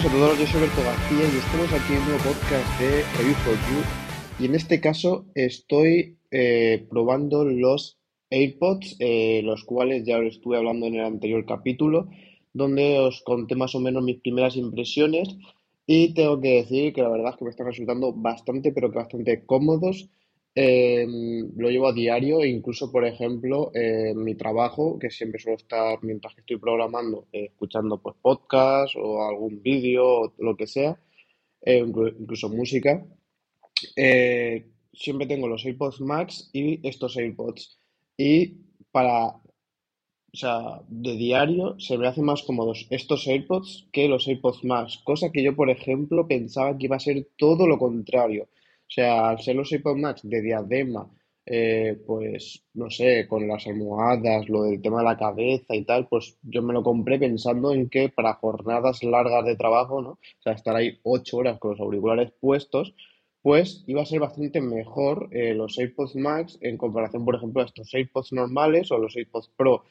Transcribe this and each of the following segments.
a todos, yo soy Alberto García y estamos aquí en un podcast de Review for You. Y en este caso estoy eh, probando los AirPods, eh, los cuales ya os estuve hablando en el anterior capítulo, donde os conté más o menos mis primeras impresiones. Y tengo que decir que la verdad es que me están resultando bastante, pero que bastante cómodos. Eh, lo llevo a diario e incluso, por ejemplo, en mi trabajo, que siempre suelo estar mientras que estoy programando, eh, escuchando pues podcast o algún vídeo o lo que sea, eh, incluso música. siempre tengo los AirPods Max y estos AirPods. Y para, o sea, de diario se me hacen más cómodos estos AirPods que los AirPods Max, cosa que yo, por ejemplo, pensaba que iba a ser todo lo contrario. O sea, al ser los iPod Max de diadema, eh, pues no sé, con las almohadas, lo del tema de la cabeza y tal, pues yo me lo compré pensando en que para jornadas largas de trabajo, ¿no? O sea, estar ahí ocho horas con los auriculares puestos, pues iba a ser bastante mejor eh, los AirPods Max en comparación, por ejemplo, a estos AirPods normales o los AirPods Pro.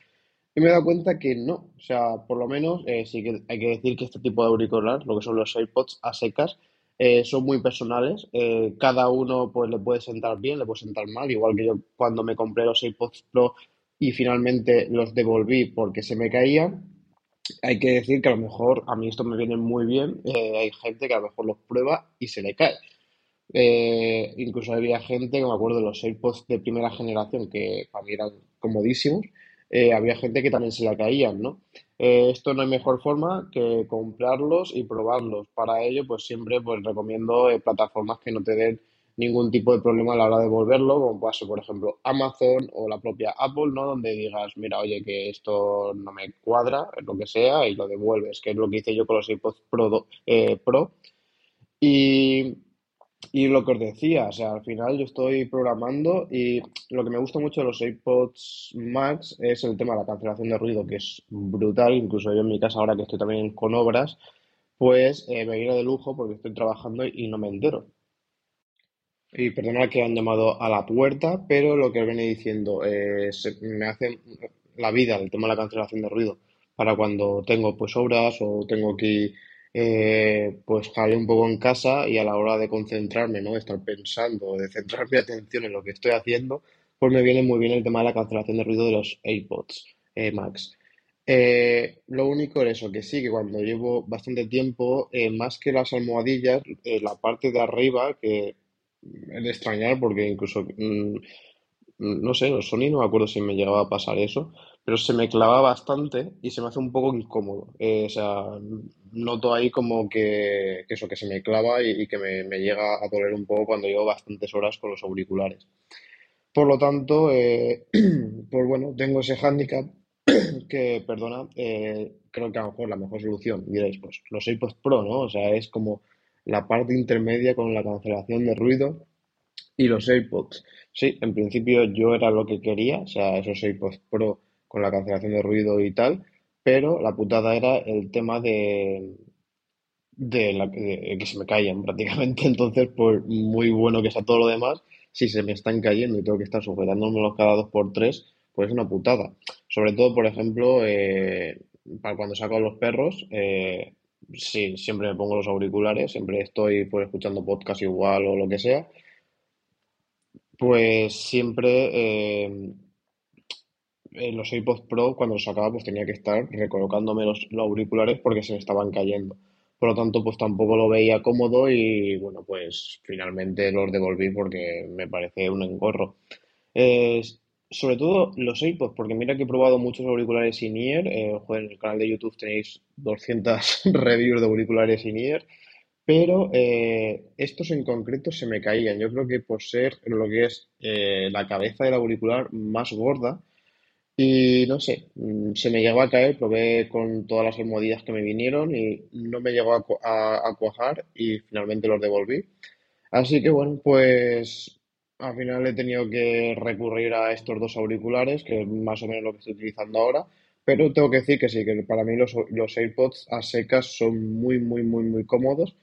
Y me he dado cuenta que no, o sea, por lo menos eh, sí que hay que decir que este tipo de auriculares, lo que son los AirPods a secas, eh, son muy personales. Eh, cada uno pues le puede sentar bien, le puede sentar mal, igual que yo cuando me compré los AirPods Pro y finalmente los devolví porque se me caían. Hay que decir que a lo mejor a mí esto me viene muy bien. Eh, hay gente que a lo mejor los prueba y se le cae. incluso había gente que me acuerdo de los AirPods de primera generación que para mí eran comodísimos. había gente que también se le caían, ¿no? Eh, esto no hay mejor forma que comprarlos y probarlos. Para ello, pues siempre pues, recomiendo eh, plataformas que no te den ningún tipo de problema a la hora de devolverlo, como puede ser, por ejemplo, Amazon o la propia Apple, ¿no? Donde digas, mira, oye, que esto no me cuadra, lo que sea, y lo devuelves, que es lo que hice yo con los AirPods Pro. Eh, Pro. Y y lo que os decía, o sea, al final yo estoy programando y lo que me gusta mucho de los AirPods Max es el tema de la cancelación de ruido, que es brutal, incluso yo en mi casa ahora que estoy también con obras, pues eh, me viene de lujo porque estoy trabajando y no me entero. Y perdona que han llamado a la puerta, pero lo que os viene diciendo, eh, me hace la vida el tema de la cancelación de ruido para cuando tengo pues obras o tengo que eh, pues jale un poco en casa y a la hora de concentrarme, ¿no? De estar pensando, de centrar mi atención en lo que estoy haciendo, pues me viene muy bien el tema de la cancelación de ruido de los AirPods eh, Max. Eh, lo único es eso, que sí, que cuando llevo bastante tiempo, más que las almohadillas, la parte de arriba, que es de extrañar porque incluso, mm, no sé, los Sony no me acuerdo si me llegaba a pasar eso, pero se me clava bastante y se me hace un poco incómodo. Eh, o sea, noto ahí como que, eso, que se me clava y, que me, llega a doler un poco cuando llevo bastantes horas con los auriculares. Por lo tanto, eh, pues bueno, tengo ese hándicap que, perdona, eh, creo que a lo mejor la mejor solución, diréis, pues los AirPods Pro, ¿no? O sea, es como la parte intermedia con la cancelación de ruido y los AirPods. Sí, en principio yo era lo que quería, o sea, esos AirPods Pro con la cancelación de ruido y tal, pero la putada era el tema de, de, la, que se me caían prácticamente. Entonces, pues muy bueno que sea todo lo demás. Si se me están cayendo y tengo que estar sujetándomelos cada dos por tres, pues es una putada. Sobre todo, por ejemplo, eh, para cuando saco a los perros, eh, sí, siempre me pongo los auriculares, siempre estoy pues, escuchando podcast igual o lo que sea. Pues siempre eh, los AirPods Pro, cuando los sacaba, pues tenía que estar recolocándome los, auriculares porque se me estaban cayendo. Por lo tanto, pues tampoco lo veía cómodo y bueno, pues finalmente los devolví porque me parece un engorro. sobre todo los AirPods, porque mira que he probado muchos auriculares in-ear. Eh, en el canal de YouTube tenéis 200 reviews de auriculares in-ear. Pero eh, estos en concreto se me caían. Yo creo que por ser lo que es eh, la cabeza del auricular más gorda, y no sé, mm, se me llegó a caer, probé con todas las almohadillas que me vinieron y no me llegó a, cuajar y finalmente los devolví. Así que bueno, pues al final he tenido que recurrir a estos dos auriculares, que es más o menos lo que estoy utilizando ahora, pero tengo que decir que sí, que para mí los, los AirPods a secas son muy, muy, muy, muy cómodos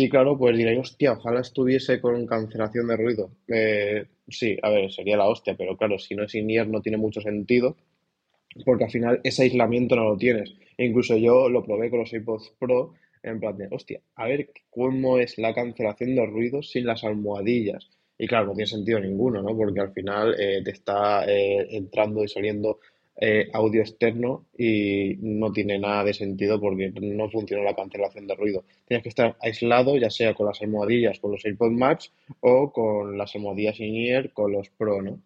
y claro, pues diréis, hostia, ojalá estuviese con cancelación de ruido. Eh, sí, a ver, sería la hostia, pero claro, si no es in no tiene mucho sentido, porque al final ese aislamiento no lo tienes. E incluso yo lo probé con los AirPods Pro en plan de, hostia, a ver cómo es la cancelación de ruidos sin las almohadillas. Y claro, no tiene sentido ninguno, ¿no? Porque al final eh, te está eh, entrando y saliendo eh, audio externo y no tiene nada de sentido porque no funciona la cancelación de ruido. Tienes que estar aislado, ya sea con las almohadillas, con los AirPods Max o con las almohadillas in-ear, con los Pro, ¿no?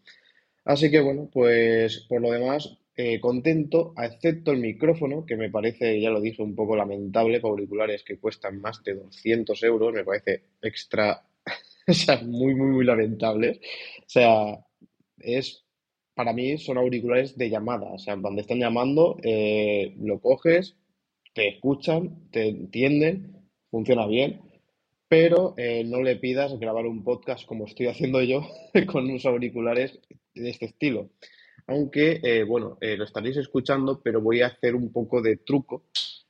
Así que bueno, pues por lo demás, eh, contento, excepto el micrófono, que me parece, ya lo dije, un poco lamentable, para auriculares que cuestan más de 200 euros, me parece extra, o sea, muy, muy, muy lamentable. O sea, es, para mí son auriculares de llamada, o sea, cuando están llamando, eh, lo coges, te escuchan, te entienden, funciona bien, pero eh, no le pidas grabar un podcast como estoy haciendo yo con unos auriculares de este estilo. Aunque, eh, bueno, lo estaréis escuchando, pero voy a hacer un poco de truco.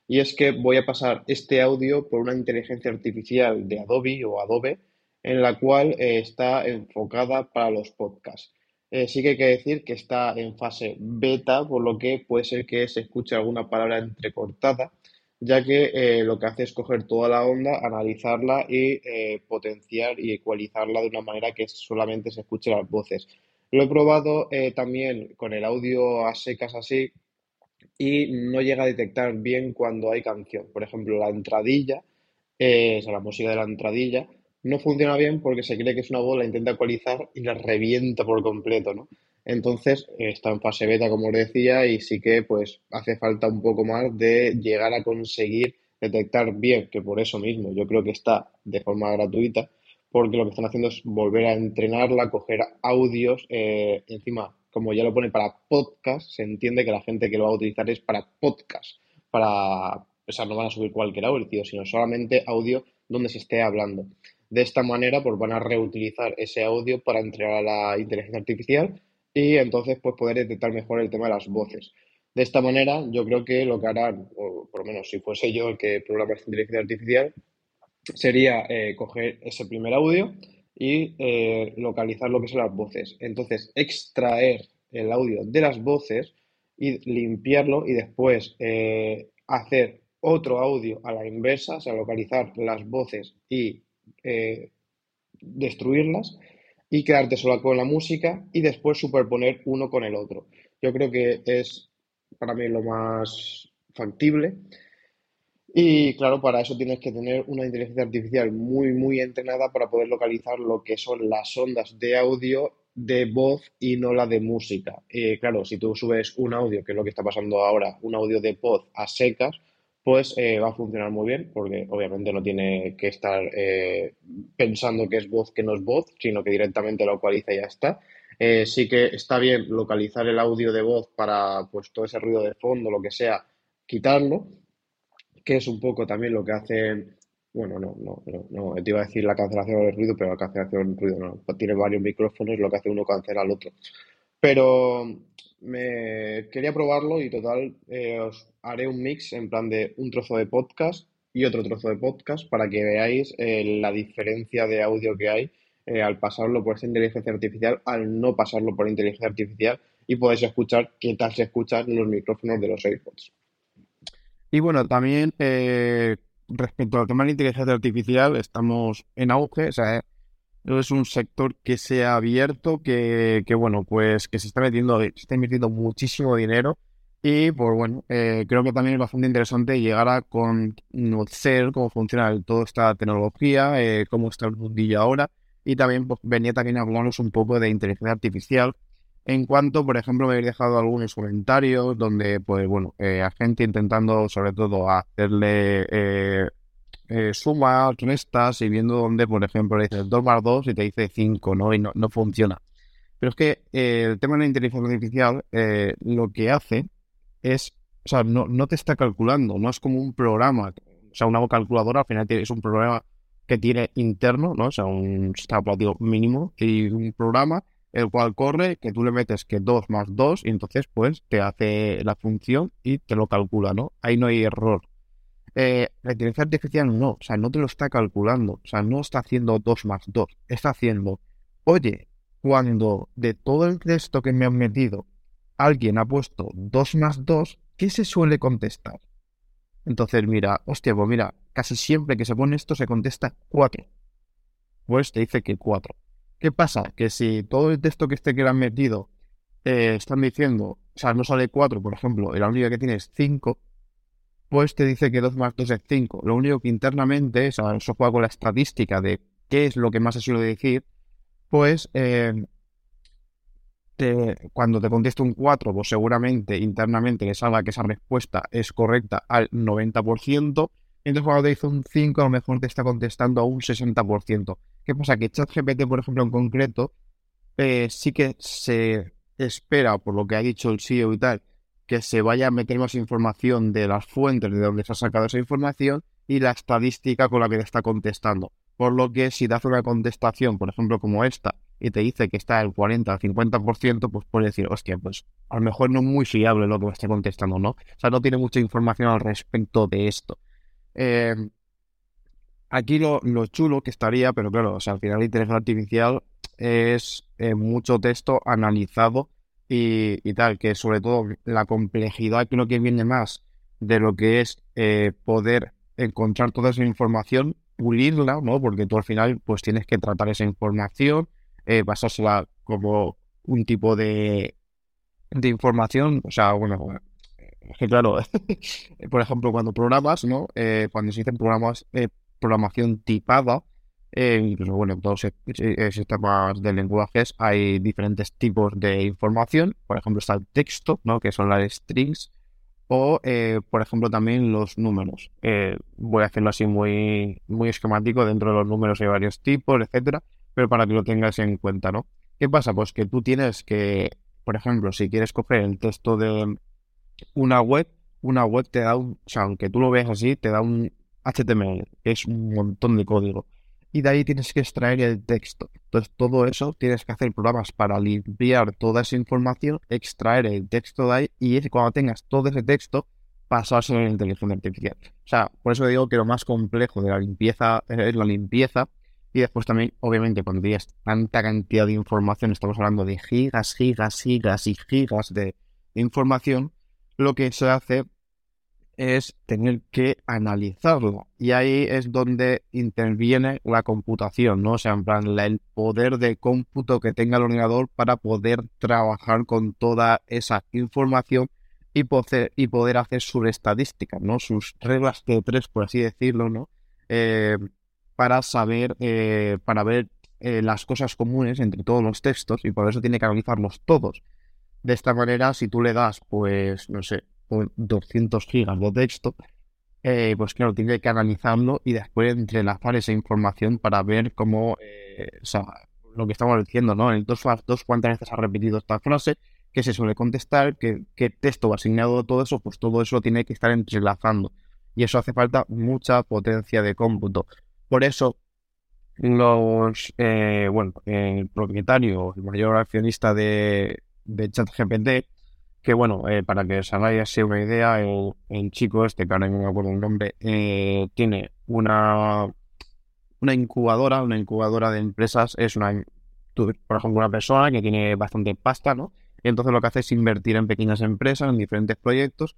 Y es que voy a pasar este audio por una inteligencia artificial de Adobe o Adobe, en la cual está enfocada para los podcasts. Sí que hay que decir que está en fase beta, por lo que puede ser que se escuche alguna palabra entrecortada ya que eh, lo que hace es coger toda la onda, analizarla y eh, potenciar y ecualizarla de una manera que solamente se escuche las voces. Lo he probado eh, también con el audio a secas así y no llega a detectar bien cuando hay canción. Por ejemplo, la entradilla, o sea, la música de la entradilla, no funciona bien porque se cree que es una voz, la intenta ecualizar y la revienta por completo, ¿no? Entonces, está en fase beta, como os decía, y sí que pues hace falta un poco más de llegar a conseguir detectar bien, que por eso mismo yo creo que está de forma gratuita, porque lo que están haciendo es volver a entrenarla, coger audios, eh, encima, como ya lo pone para podcast, se entiende que la gente que lo va a utilizar es para podcast, para, o sea, no van a subir cualquier audio, sino solamente audio donde se esté hablando. De esta manera, pues van a reutilizar ese audio para entrenar a la inteligencia artificial y entonces pues poder detectar mejor el tema de las voces. De esta manera, yo creo que lo que harán, o por lo menos si fuese yo el que programa esta inteligencia artificial, sería eh, coger ese primer audio y eh, localizar lo que son las voces. Entonces, extraer el audio de las voces y limpiarlo y después eh, hacer otro audio a la inversa, o sea, localizar las voces y destruirlas y quedarte sola con la música y después superponer uno con el otro. Yo creo que es para mí lo más factible. Y claro, para eso tienes que tener una inteligencia artificial muy, muy entrenada para poder localizar lo que son las ondas de audio de voz y no la de música. Y claro, si tú subes un audio, que es lo que está pasando ahora, un audio de voz a secas, pues eh, va a funcionar muy bien, porque obviamente no tiene que estar eh, pensando que es voz que no es voz, sino que directamente lo localiza y ya está. Eh, sí que está bien localizar el audio de voz para pues todo ese ruido de fondo, lo que sea, quitarlo, que es un poco también lo que hacen, bueno, no, no, no, no te iba a decir la cancelación del ruido, pero la cancelación del ruido no, tiene varios micrófonos, lo que hace uno cancela al otro. Pero me quería probarlo y total eh, os haré un mix en plan de un trozo de podcast y otro trozo de podcast para que veáis eh, la diferencia de audio que hay eh, al pasarlo por esta inteligencia artificial, al no pasarlo por inteligencia artificial y podéis escuchar qué tal se escuchan los micrófonos de los AirPods. Y bueno, también respecto al tema de la inteligencia artificial, estamos en auge, o sea, es un sector que se ha abierto, que, que, bueno, pues que se está metiendo, se está invirtiendo muchísimo dinero y pues bueno, eh, creo que también es bastante interesante llegar a conocer cómo funciona toda esta tecnología, eh, cómo está el mundillo ahora y también pues, venía también a hablarnos un poco de inteligencia artificial. En cuanto, por ejemplo, me habéis dejado algunos comentarios donde, pues bueno, eh, a gente intentando sobre todo hacerle eh, sumas, restas y viendo dónde, por ejemplo, le dices 2 más 2 y te dice 5, ¿no? Y no, no funciona. Pero es que eh, el tema de la inteligencia artificial eh, lo que hace es, o sea, no, no te está calculando, no es como un programa, o sea, una calculadora al final es un programa que tiene interno, ¿no? O sea, un operativo mínimo y un programa el cual corre, que tú le metes que 2 más 2 y entonces pues te hace la función y te lo calcula, ¿no? Ahí no hay error. Eh, la inteligencia artificial no, o sea, no te lo está calculando, o sea, no está haciendo 2 más 2, está haciendo, oye, cuando de todo el texto que me han metido alguien ha puesto 2 más 2, ¿qué se suele contestar? Entonces, mira, hostia, pues mira, casi siempre que se pone esto se contesta 4. Pues te dice que 4. ¿Qué pasa? Que si todo el texto que este que le han metido eh, están diciendo, o sea, no sale 4, por ejemplo, y la única que tiene es 5, pues te dice que 2 más 2 es 5. Lo único que internamente, o sea, eso juega con la estadística de qué es lo que más se suele decir, pues eh, cuando te conteste un 4, pues seguramente internamente le salga que esa respuesta es correcta al 90%. Entonces cuando te dice un 5, a lo mejor te está contestando a un 60%. ¿Qué pasa? Que ChatGPT, por ejemplo, en concreto, eh, sí que se espera, por lo que ha dicho el CEO y tal, que se vaya a meter más información de las fuentes de donde se ha sacado esa información y la estadística con la que te está contestando. Por lo que si te una contestación, por ejemplo, como esta, y te dice que está el 40 al 50%, pues puedes decir, hostia, pues a lo mejor no es muy fiable lo que me esté contestando, ¿no? O sea, no tiene mucha información al respecto de esto. Eh, aquí lo, chulo que estaría, pero claro, o sea, al final la inteligencia artificial es eh, mucho texto analizado y, tal, que sobre todo la complejidad creo que viene más de lo que es eh, poder encontrar toda esa información, pulirla, ¿no? Porque tú al final pues tienes que tratar esa información, eh, pasársela como un tipo de, de información, o sea, bueno, es que claro, por ejemplo, cuando programas, ¿no? Eh, cuando se dicen programas, eh, programación tipada, eh, incluso, bueno, en todos los sistemas de lenguajes hay diferentes tipos de información, por ejemplo, está el texto, ¿no? Que son las strings, o, por ejemplo, también los números. voy a hacerlo así muy, muy esquemático, dentro de los números hay varios tipos, etcétera, pero para que lo tengas en cuenta, ¿no? ¿Qué pasa? Pues que tú tienes que, por ejemplo, si quieres coger el texto de una web, una web te da un, o sea, aunque tú lo veas así, te da un HTML, que es un montón de código. Y de ahí tienes que extraer el texto. Entonces, todo eso tienes que hacer programas para limpiar toda esa información, extraer el texto de ahí y cuando tengas todo ese texto, pasárselo la inteligencia artificial. O sea, por eso digo que lo más complejo de la limpieza es la limpieza y después también, obviamente, cuando tienes tanta cantidad de información, estamos hablando de gigas, gigas, gigas y gigas de información, lo que se hace es tener que analizarlo. Y ahí es donde interviene la computación, ¿no? O sea, en plan, el poder de cómputo que tenga el ordenador para poder trabajar con toda esa información y poder, y poder hacer sus estadísticas, ¿no? Sus reglas de tres, por así decirlo, ¿no? Eh, para saber, eh, para ver eh, las cosas comunes entre todos los textos y por eso tiene que analizarlos todos. De esta manera, si tú le das, pues, no sé, 200 gigas de texto, eh, pues claro, tiene que analizarlo y después entrelazar esa información para ver cómo, o sea, lo que estamos diciendo, ¿no? En dos dos cuántas veces ha repetido esta frase, qué se suele contestar, qué, qué texto va asignado todo eso, pues todo eso tiene que estar entrelazando. Y eso hace falta mucha potencia de cómputo. Por eso, los, eh, bueno, el propietario, el mayor accionista de, de ChatGPT, que bueno, eh, para que os hagáis una idea, el, chico este, que ahora no me acuerdo el nombre, eh, tiene una, una incubadora, una incubadora de empresas, es una, por ejemplo, una persona que tiene bastante pasta, ¿no? Y entonces lo que hace es invertir en pequeñas empresas, en diferentes proyectos,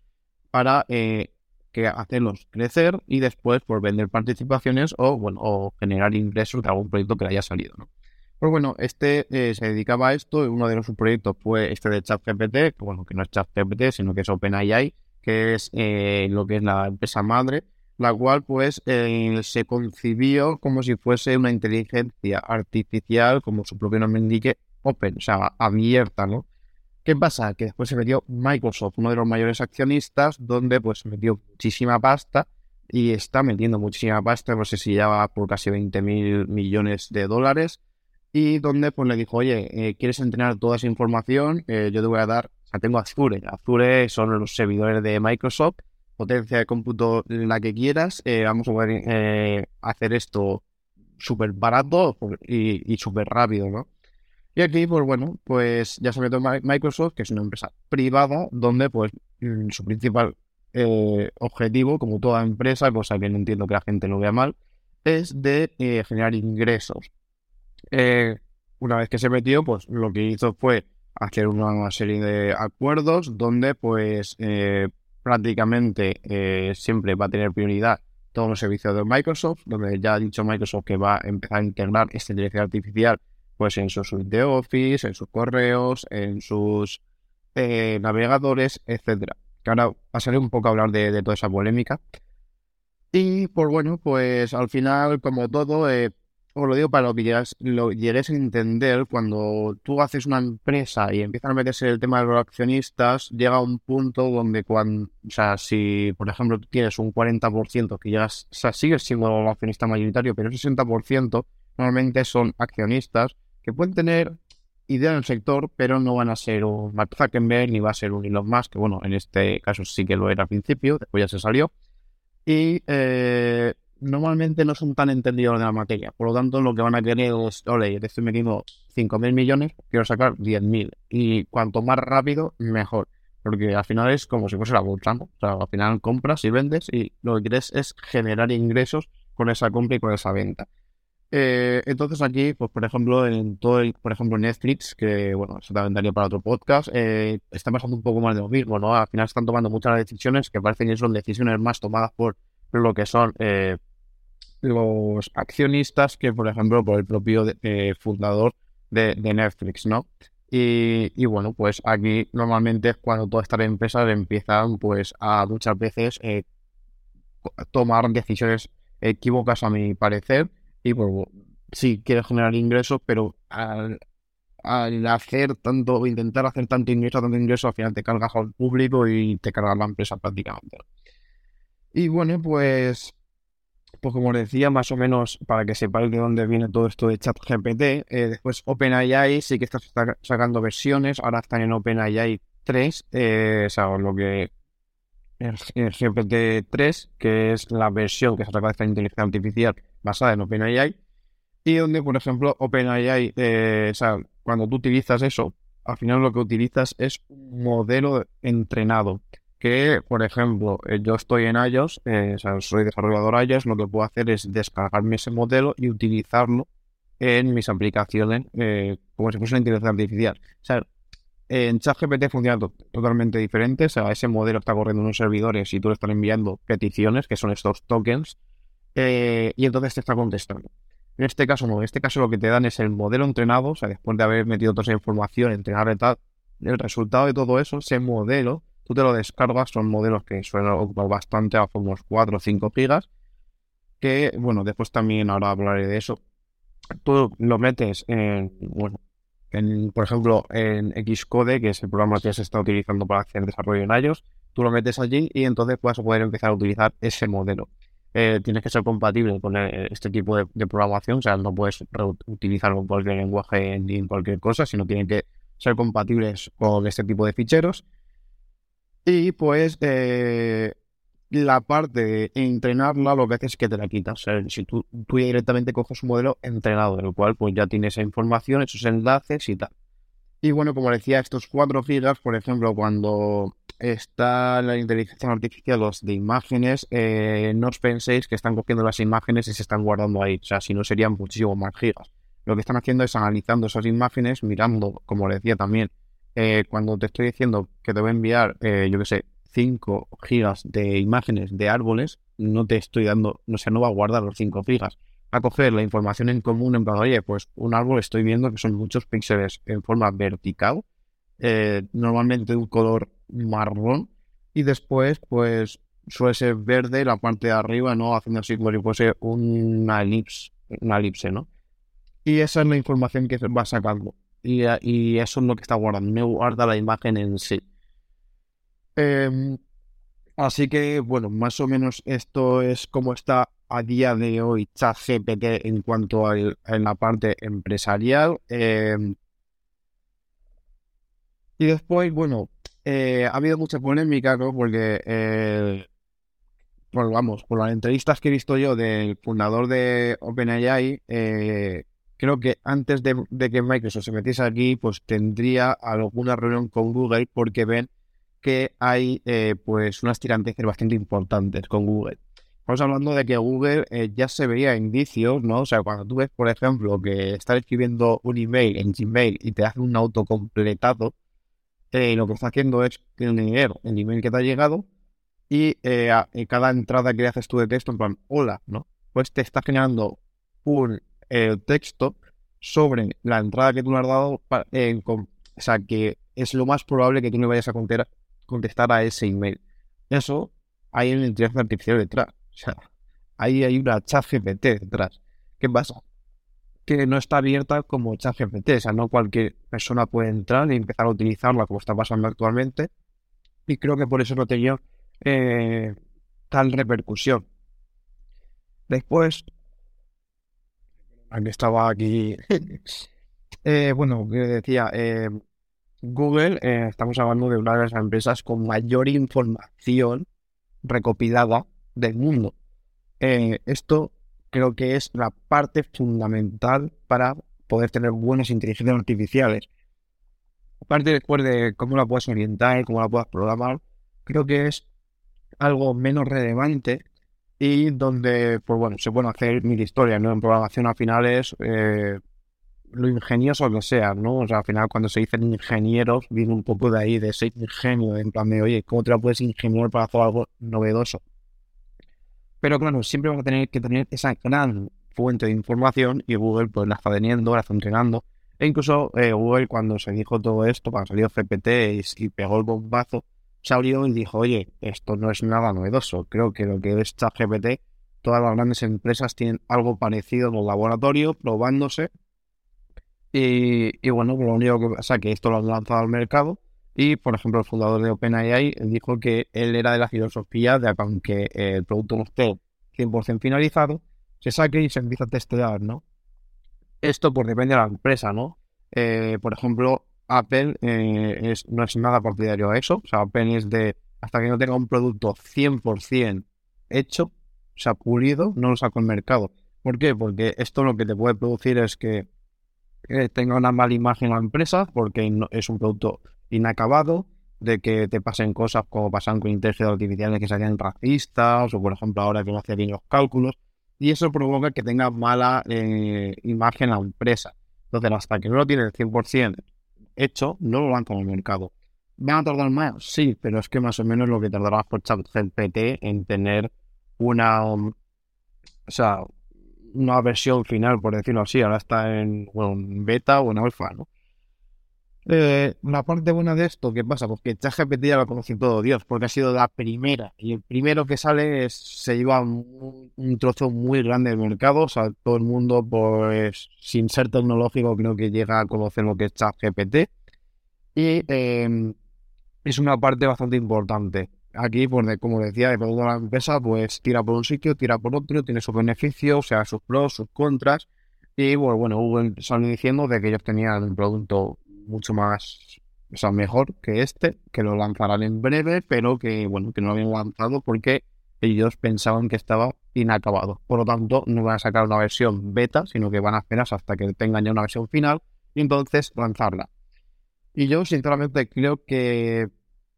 para que hacerlos crecer y después por vender participaciones o bueno o generar ingresos de algún proyecto que le haya salido, ¿no? Pues bueno, este eh, se dedicaba a esto, uno de los proyectos fue este de ChatGPT, que bueno, que no es ChatGPT, sino que es OpenAI, que es eh, lo que es la empresa madre, la cual pues eh, se concibió como si fuese una inteligencia artificial, como su propio nombre indique, open, o sea, abierta, ¿no? ¿Qué pasa? Que después se metió Microsoft, uno de los mayores accionistas, donde pues metió muchísima pasta y está metiendo muchísima pasta, no sé si ya va por casi 20 mil millones de dólares, y donde pues le dijo, oye, eh, ¿quieres entrenar toda esa información? Eh, yo te voy a dar, o sea, tengo Azure, Azure son los servidores de Microsoft, potencia de cómputo la que quieras, eh, vamos a poder hacer esto súper barato y, y súper rápido, ¿no? Y aquí, pues bueno, pues ya se metió Microsoft, que es una empresa privada, donde pues mm, su principal objetivo, como toda empresa, cosa que no entiendo que la gente lo vea mal, es de generar ingresos. Eh, una vez que se metió, pues lo que hizo fue hacer una serie de acuerdos donde pues prácticamente eh, siempre va a tener prioridad todos los servicios de Microsoft, donde ya ha dicho Microsoft que va a empezar a integrar esta inteligencia artificial pues en su suite de Office, en sus correos, en sus eh, navegadores, etcétera. Que ahora pasaré un poco a hablar de, toda esa polémica. Y pues bueno, pues al final, como todo, eh, os lo digo para lo que lo llegues a entender, cuando tú haces una empresa y empiezan a meterse el tema de los accionistas, llega un punto donde cuando, o sea, si por ejemplo tú tienes un 40% que llegas, o sea, sigues siendo el accionista mayoritario, pero el 60% normalmente son accionistas que pueden tener idea en el sector, pero no van a ser un Mark Zuckerberg ni va a ser un Elon Musk, que bueno, en este caso sí que lo era al principio, después ya se salió. Y eh, normalmente no son tan entendidos de la materia. Por lo tanto, lo que van a querer es, ole, estoy metiendo 5.000 millones, quiero sacar 10.000. Y cuanto más rápido, mejor. Porque al final es como si fuese la bolsa, O sea, al final compras y vendes y lo que quieres es generar ingresos con esa compra y con esa venta. Eh, entonces aquí, pues por ejemplo, en todo el, por ejemplo, Netflix, que bueno, eso también daría para otro podcast, eh, está pasando un poco más de lo mismo, ¿no? Al final están tomando muchas decisiones que parecen que son decisiones más tomadas por lo que son eh, los accionistas que, por ejemplo, por el propio eh, fundador de, Netflix, ¿no? Y, bueno, pues aquí normalmente es cuando todas estas empresas empiezan pues a muchas veces eh, tomar decisiones equívocas a mi parecer y pues sí quiere generar ingresos, pero al, hacer tanto, intentar hacer tanto ingreso, tanto ingreso, al final te cargas al público y te cargas la empresa prácticamente. Y bueno, pues pues como decía, más o menos para que sepáis de dónde viene todo esto de ChatGPT, eh, después OpenAI sí que está sacando versiones, ahora están en OpenAI 3, eh, o sea, lo que el, GPT 3, que es la versión que se saca de esta inteligencia artificial basada en OpenAI, y donde, por ejemplo, OpenAI, eh, o sea, cuando tú utilizas eso, al final lo que utilizas es un modelo entrenado que, por ejemplo, eh, yo estoy en iOS, eh, o sea, soy desarrollador iOS, lo que puedo hacer es descargarme ese modelo y utilizarlo en mis aplicaciones eh, como si fuese una inteligencia artificial. O sea, en ChatGPT funciona totalmente diferente, o sea, ese modelo está corriendo en unos servidores y tú le estás enviando peticiones, que son estos tokens, y entonces te está contestando. En este caso no, en este caso lo que te dan es el modelo entrenado, o sea, después de haber metido toda esa información, entrenar y tal, el resultado de todo eso, ese modelo Tú te lo descargas, son modelos que suelen ocupar bastante, a unos 4 o 5 gigas. Que, bueno, después también ahora hablaré de eso. Tú lo metes en, bueno, en, por ejemplo, en Xcode, que es el programa que se está utilizando para hacer desarrollo en iOS. Tú lo metes allí y entonces puedes poder empezar a utilizar ese modelo. Eh, tienes que ser compatible con eh, este tipo de, programación, o sea, no puedes utilizarlo en cualquier lenguaje ni en cualquier cosa, sino tienen que ser compatibles con este tipo de ficheros. Y pues eh, la parte de entrenarla lo que hace es que te la quitas. O sea, si tú, tú directamente coges un modelo entrenado, en el cual pues ya tienes esa información, esos enlaces y tal. Y bueno, como decía, estos 4 gigas, por ejemplo, cuando está la inteligencia artificial los de imágenes, eh, no os penséis que están cogiendo las imágenes y se están guardando ahí. O sea, si no serían muchísimo más gigas. Lo que están haciendo es analizando esas imágenes, mirando, como decía también, eh, cuando te estoy diciendo que te voy a enviar, eh, yo qué sé, 5 gigas de imágenes de árboles, no te estoy dando, no sé, no va a guardar los 5 gigas. Va a coger la información en común en plan, oye, pues un árbol estoy viendo que son muchos píxeles en forma vertical, eh, normalmente de un color marrón, y después, pues suele ser verde la parte de arriba, ¿no? Haciendo así como si fuese una elipse, una elipse, ¿no? Y esa es la información que va sacando y, eso es lo que está guardando, me guarda la imagen en sí. Em, así que, bueno, más o menos esto es como está a día de hoy ChatGPT en cuanto a, la parte empresarial. Em, y después, bueno, eh, ha habido mucha polémica, ¿no? Porque, eh, bueno, vamos, por las entrevistas que he visto yo del fundador de OpenAI, eh, creo que antes de, que Microsoft se metiese aquí, pues tendría alguna reunión con Google porque ven que hay eh, pues unas tiranteces bastante importantes con Google. Estamos hablando de que Google eh, ya se veía indicios, ¿no? O sea, cuando tú ves, por ejemplo, que estás escribiendo un email en Gmail y te hace un autocompletado, eh, lo que está haciendo es leer el email que te ha llegado y eh, cada entrada que haces tú de texto, en plan, hola, ¿no? Pues te está generando un eh, texto sobre la entrada que tú le has dado, o sea, que es lo más probable que tú no vayas a contestar a ese email. Eso hay una inteligencia artificial detrás. O sea, ahí hay una chat GPT detrás. ¿Qué pasa? Que no está abierta como chat GPT. O sea, no cualquier persona puede entrar y empezar a utilizarla como está pasando actualmente. Y creo que por eso no tenía eh, tal repercusión. Después, aquí estaba aquí. eh, bueno, decía, eh, Google, eh, estamos hablando de una de las empresas con mayor información recopilada del mundo. Eh, esto creo que es la parte fundamental para poder tener buenas inteligencias artificiales. Aparte después de cómo la puedes orientar, cómo la puedes programar, creo que es algo menos relevante y donde, pues bueno, se pueden hacer mil historias, ¿no? En programación al final es eh, lo ingenioso que sea, ¿no? O sea, al final cuando se dicen ingenieros, viene un poco de ahí, de ser ingenio, en plan de, oye, ¿cómo te la puedes ingeniar para hacer algo novedoso? Pero claro, siempre vas a tener que tener esa gran fuente de información y Google pues la está teniendo, la está entrenando. E incluso eh, Google cuando se dijo todo esto, cuando salió CPT y, pegó el bombazo, se abrió y dijo, oye, esto no es nada novedoso. Creo que lo que es ChatGPT, todas las grandes empresas tienen algo parecido en los laboratorios, probándose y, bueno, lo único que pasa es que esto lo han lanzado al mercado y, por ejemplo, el fundador de OpenAI dijo que él era de la filosofía de que aunque el producto no esté 100% finalizado, se saque y se empieza a testear, ¿no? Esto pues depende de la empresa, ¿no? Eh, por ejemplo, Apple eh, no es nada partidario a eso. O sea, Apple es de hasta que no tenga un producto 100% hecho, o sea, pulido, no lo saco al mercado. ¿Por qué? Porque esto lo que te puede producir es que que tenga una mala imagen la empresa porque es un producto inacabado, de que te pasen cosas como pasan con inteligencia artificial que serían racistas o por ejemplo ahora que no hace bien los cálculos y eso provoca que tenga mala eh, imagen la empresa. Entonces hasta que no lo tiene el 100% hecho, no lo lanzan al mercado. ¿Van a tardar más? Sí, pero es que más o menos lo que tardarás por ChatGPT en tener una... o sea, una versión final, por decirlo así. Ahora está en, bueno, beta o en alfa, ¿no? Eh, la parte buena de esto, ¿qué pasa? Pues que ChatGPT ya lo conoce todo Dios, porque ha sido la primera. Y el primero que sale es, se lleva un, trozo muy grande del mercado. O sea, todo el mundo, pues, sin ser tecnológico, creo que llega a conocer lo que es ChatGPT. Y eh, es una parte bastante importante aquí, pues como decía, de toda la empresa, pues tira por un sitio, tira por otro, tiene sus beneficios, o sea, sus pros, sus contras. Y bueno, bueno, Google salió diciendo de que ellos tenían un producto mucho más, o sea, mejor que este, que lo lanzarán en breve, pero que bueno, que no lo habían lanzado porque ellos pensaban que estaba inacabado. Por lo tanto, no van a sacar una versión beta, sino que van a esperar hasta que tengan ya una versión final y entonces lanzarla. Y yo sinceramente creo que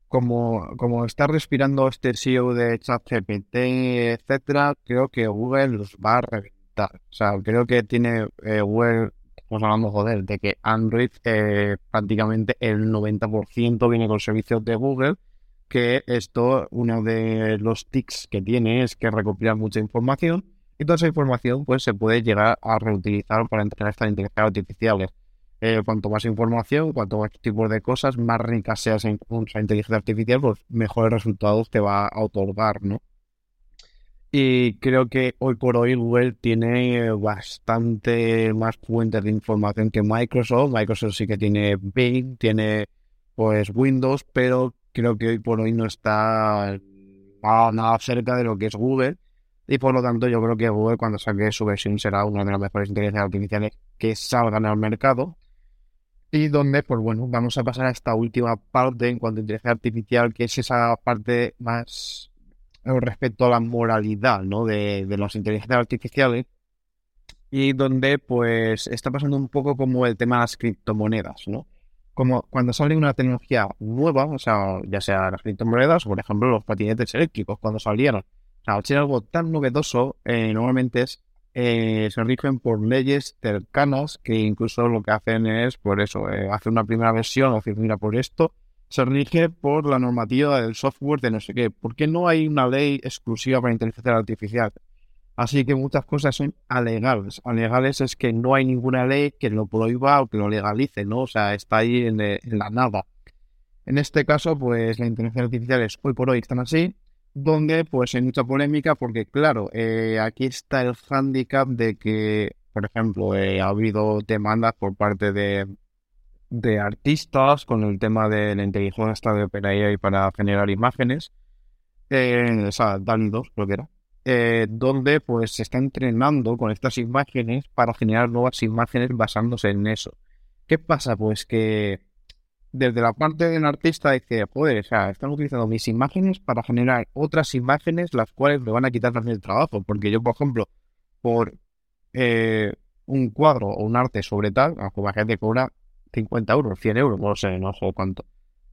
como, como está respirando este CEO de ChatGPT, etcétera, creo que Google los va a reventar. O sea, creo que tiene eh, Google, estamos hablando, joder, de que Android eh, prácticamente el 90% viene con servicios de Google, que esto, uno de los tics que tiene es que recopila mucha información y toda esa información pues se puede llegar a reutilizar para entrenar estas inteligencias artificiales. Eh, cuanto más información, cuanto más tipos de cosas, más ricas seas en esa inteligencia artificial, pues mejores resultados te va a otorgar, ¿no? Y creo que hoy por hoy Google tiene bastante más fuentes de información que Microsoft. Microsoft sí que tiene Bing, tiene pues Windows, pero creo que hoy por hoy no está nada cerca de lo que es Google. Y por lo tanto, yo creo que Google, cuando saque su versión, será una de las mejores inteligencias artificiales que salgan al mercado. Y donde, pues bueno, vamos a pasar a esta última parte en cuanto a inteligencia artificial, que es esa parte más eh, respecto a la moralidad, ¿no? De, de las inteligencias artificiales. Y donde, pues, está pasando un poco como el tema de las criptomonedas, ¿no? Como cuando sale una tecnología nueva, o sea, ya sea las criptomonedas o, por ejemplo, los patinetes eléctricos, cuando salieron. O sea, al ser algo tan novedoso, eh, normalmente es eh, se rigen por leyes cercanas que incluso lo que hacen es, por eso, eh, hacer una primera versión o decir, mira, por esto se rige por la normativa del software de no sé qué. ¿Por qué no hay una ley exclusiva para inteligencia artificial? Así que muchas cosas son alegales. Alegales es que no hay ninguna ley que lo prohíba o que lo legalice, ¿no? O sea, está ahí en, la nada. En este caso, pues la inteligencia artificial es hoy por hoy están así, donde pues hay mucha polémica porque, claro, eh, aquí está el hándicap de que, por ejemplo, eh, ha habido demandas por parte de, de artistas con el tema de la inteligencia de OpenAI para generar imágenes, eh, o sea, DALI 2 creo que era, eh, donde pues se está entrenando con estas imágenes para generar nuevas imágenes basándose en eso. ¿Qué pasa? Pues que desde la parte del artista dice, joder, o sea, están utilizando mis imágenes para generar otras imágenes las cuales me van a quitar también el trabajo, porque yo, por ejemplo, por eh, un cuadro o un arte sobre tal, como la gente cobra 50 euros, 100 euros, no sé, no sé cuánto.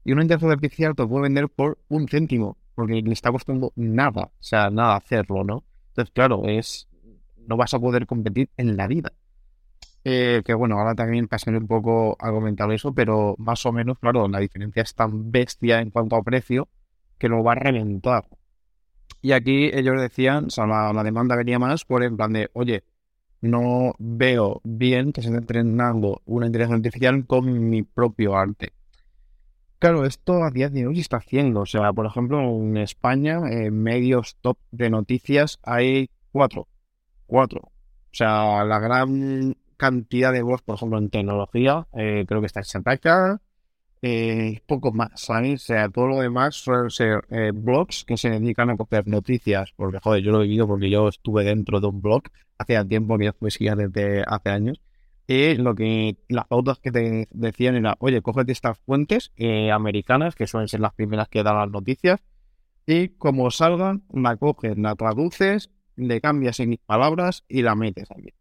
Y una inteligencia artificial te puede vender por un céntimo, porque le está costando nada, o sea, nada hacerlo, ¿no? Entonces, claro, es no vas a poder competir en la vida. Eh, que bueno, ahora también pasaré un poco a comentar eso, pero más o menos, claro, la diferencia es tan bestia en cuanto a precio que lo va a reventar. Y aquí ellos decían, o sea, la, la demanda venía más por en plan de, oye, no veo bien que se esté entrenando una inteligencia artificial con mi propio arte. Claro, esto a día de hoy está haciendo. O sea, por ejemplo, en España, en medios top de noticias, hay cuatro. Cuatro. O sea, la gran cantidad de blogs, por ejemplo, en tecnología, eh, creo que está en Santa eh, poco más, ¿sabes? O sea, todo lo demás suelen ser eh, blogs que se dedican a copiar noticias, porque, joder, yo lo he vivido porque yo estuve dentro de un blog hace tiempo, que yo poesía desde hace años, y lo que las autos que te decían era, oye, cógete estas fuentes eh, americanas, que suelen ser las primeras que dan las noticias, y como salgan, la coges, la traduces, le cambias en palabras y la metes aquí.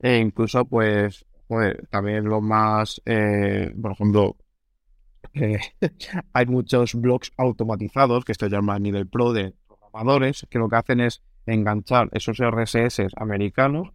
E incluso, pues, pues también lo más, por ejemplo, hay muchos blogs automatizados, que ya más a nivel pro de programadores, que lo que hacen es enganchar esos RSS americanos.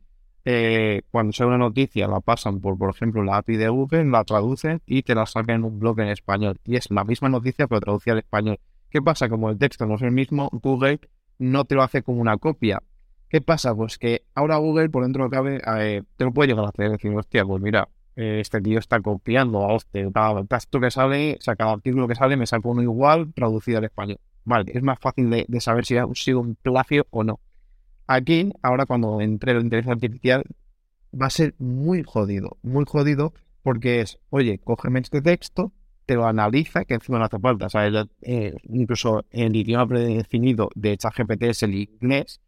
Eh, cuando sea una noticia, la pasan por, por ejemplo, la API de Google, la traducen y te la sacan en un blog en español. Y es la misma noticia, pero traducida al español. ¿Qué pasa? Como el texto no es el mismo, Google no te lo hace como una copia. ¿Qué pasa? Pues que ahora Google, por dentro de cabe, eh, te lo puede llegar a hacer. Decir, hostia, pues mira, eh, este tío está copiando a hostia, cada texto que sale, o sea, cada artículo que sale me saca uno igual traducido al español. Vale, es más fácil de, saber si ha sido un plagio o no. Aquí, ahora cuando entre la inteligencia artificial, va a ser muy jodido, muy jodido, porque es, oye, cógeme este texto, te lo analiza, que encima no hace falta, eh, incluso el idioma predefinido de ChatGPT es el inglés,